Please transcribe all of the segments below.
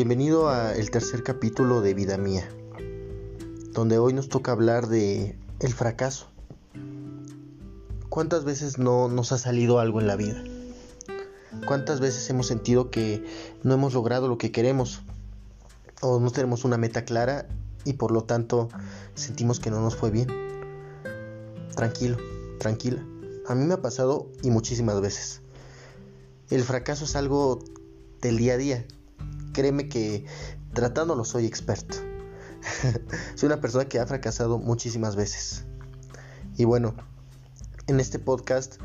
Bienvenido a el tercer capítulo de Vida Mía, donde hoy nos toca hablar de el fracaso. ¿Cuántas veces no nos ha salido algo en la vida? ¿Cuántas veces hemos sentido que no hemos logrado lo que queremos? O no tenemos una meta clara y por lo tanto sentimos que no nos fue bien. Tranquilo, tranquila. A mí me ha pasado y muchísimas veces. El fracaso es algo del día a día, créeme que tratándolo soy experto. soy una persona que ha fracasado muchísimas veces. Y bueno, en este podcast,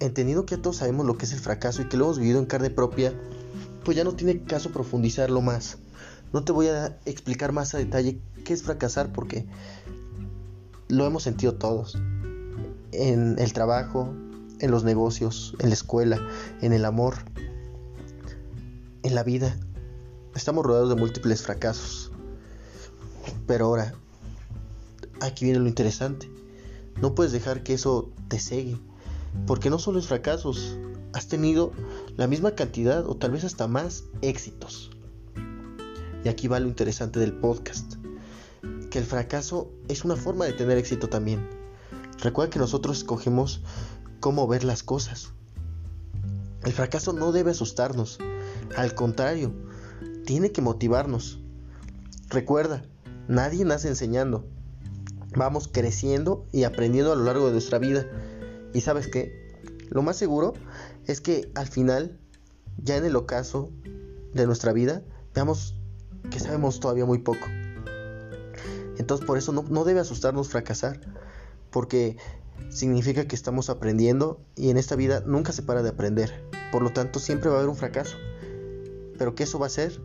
entendiendo que todos sabemos lo que es el fracaso y que lo hemos vivido en carne propia, pues ya no tiene caso profundizarlo más. No te voy a explicar más a detalle qué es fracasar porque lo hemos sentido todos. En el trabajo, en los negocios, en la escuela, en el amor, en la vida estamos rodeados de múltiples fracasos. Pero ahora, aquí viene lo interesante. No puedes dejar que eso te cegue. Porque no solo es fracasos, has tenido la misma cantidad o tal vez hasta más éxitos. Y aquí va lo interesante del podcast. Que el fracaso es una forma de tener éxito también. Recuerda que nosotros escogemos cómo ver las cosas. El fracaso no debe asustarnos. Al contrario, tiene que motivarnos. Recuerda, nadie nace enseñando. Vamos creciendo y aprendiendo a lo largo de nuestra vida. Y sabes qué? Lo más seguro es que al final, ya en el ocaso de nuestra vida, veamos que sabemos todavía muy poco. Entonces por eso no, no debe asustarnos fracasar. Porque significa que estamos aprendiendo y en esta vida nunca se para de aprender. Por lo tanto siempre va a haber un fracaso pero que eso va a ser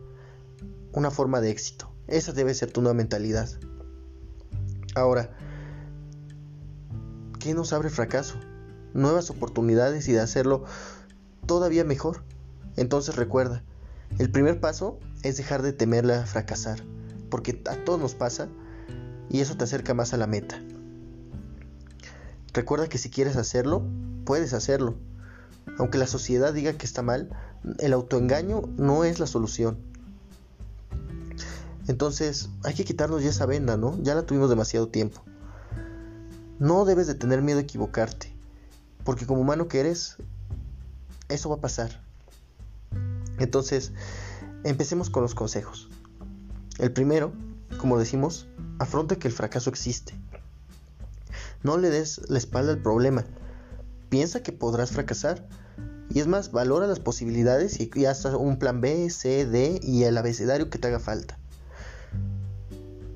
una forma de éxito. Esa debe ser tu nueva mentalidad. Ahora, ¿qué nos abre fracaso? Nuevas oportunidades y de hacerlo todavía mejor. Entonces recuerda, el primer paso es dejar de temerle a fracasar, porque a todos nos pasa y eso te acerca más a la meta. Recuerda que si quieres hacerlo, puedes hacerlo. Aunque la sociedad diga que está mal, el autoengaño no es la solución. Entonces hay que quitarnos ya esa venda, ¿no? Ya la tuvimos demasiado tiempo. No debes de tener miedo a equivocarte, porque como humano que eres, eso va a pasar. Entonces, empecemos con los consejos. El primero, como decimos, afronta que el fracaso existe. No le des la espalda al problema. Piensa que podrás fracasar y es más, valora las posibilidades y, hasta un plan B, C, D y el abecedario que te haga falta.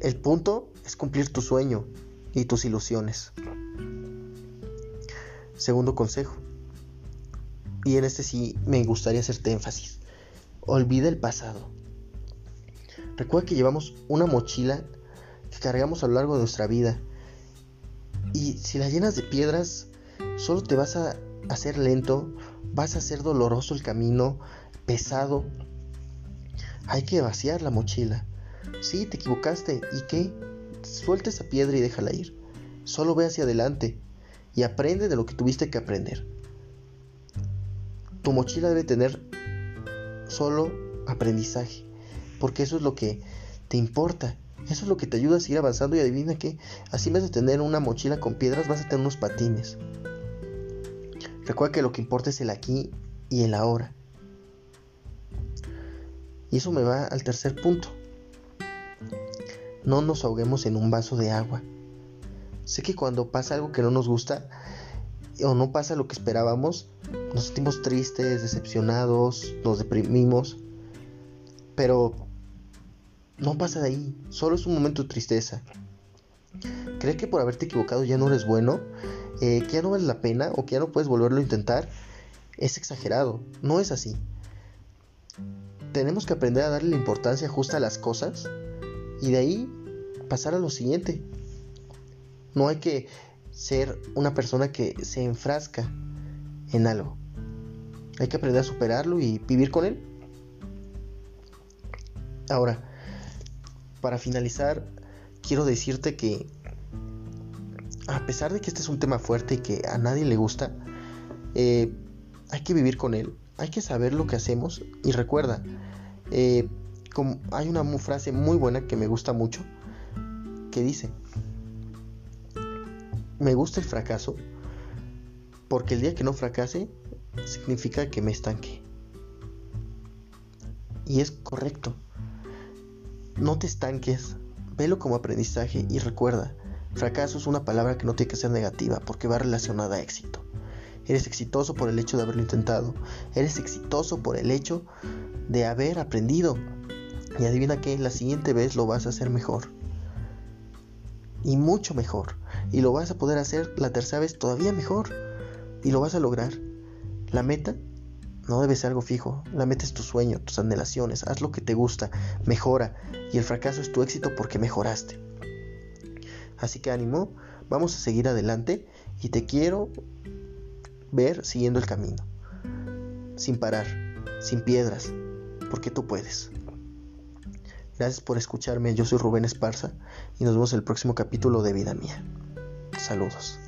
El punto es cumplir tu sueño y tus ilusiones. Segundo consejo. Y en este sí me gustaría hacerte énfasis. Olvida el pasado. Recuerda que llevamos una mochila que cargamos a lo largo de nuestra vida. Y si la llenas de piedras, solo te vas a hacer lento, vas a hacer doloroso el camino, pesado. Hay que vaciar la mochila. Sí, te equivocaste. ¿Y qué? Suelta esa piedra y déjala ir. Solo ve hacia adelante y aprende de lo que tuviste que aprender. Tu mochila debe tener solo aprendizaje, porque eso es lo que te importa. Eso es lo que te ayuda a seguir avanzando y adivina que así en vez de tener una mochila con piedras vas a tener unos patines. Recuerda que lo que importa es el aquí y el ahora. Y eso me va al tercer punto. No nos ahoguemos en un vaso de agua. Sé que cuando pasa algo que no nos gusta o no pasa lo que esperábamos, nos sentimos tristes, decepcionados, nos deprimimos. Pero no pasa de ahí, solo es un momento de tristeza. ¿Crees que por haberte equivocado ya no eres bueno? Eh, que ya no vale la pena o que ya no puedes volverlo a intentar, es exagerado. No es así. Tenemos que aprender a darle la importancia justa a las cosas y de ahí pasar a lo siguiente. No hay que ser una persona que se enfrasca en algo. Hay que aprender a superarlo y vivir con él. Ahora, para finalizar, quiero decirte que a pesar de que este es un tema fuerte y que a nadie le gusta, eh, hay que vivir con él, hay que saber lo que hacemos y recuerda, eh, hay una frase muy buena que me gusta mucho que dice, me gusta el fracaso porque el día que no fracase significa que me estanque. Y es correcto. No te estanques, velo como aprendizaje y recuerda, fracaso es una palabra que no tiene que ser negativa porque va relacionada a éxito. Eres exitoso por el hecho de haberlo intentado. Eres exitoso por el hecho de haber aprendido. Y adivina que la siguiente vez lo vas a hacer mejor. Y mucho mejor. Y lo vas a poder hacer la tercera vez todavía mejor. Y lo vas a lograr. La meta no debe ser algo fijo. La meta es tu sueño, tus anhelaciones. Haz lo que te gusta. Mejora. Y el fracaso es tu éxito porque mejoraste. Así que ánimo. Vamos a seguir adelante. Y te quiero ver siguiendo el camino, sin parar, sin piedras, porque tú puedes. Gracias por escucharme, yo soy Rubén Esparza y nos vemos en el próximo capítulo de Vida Mía. Saludos.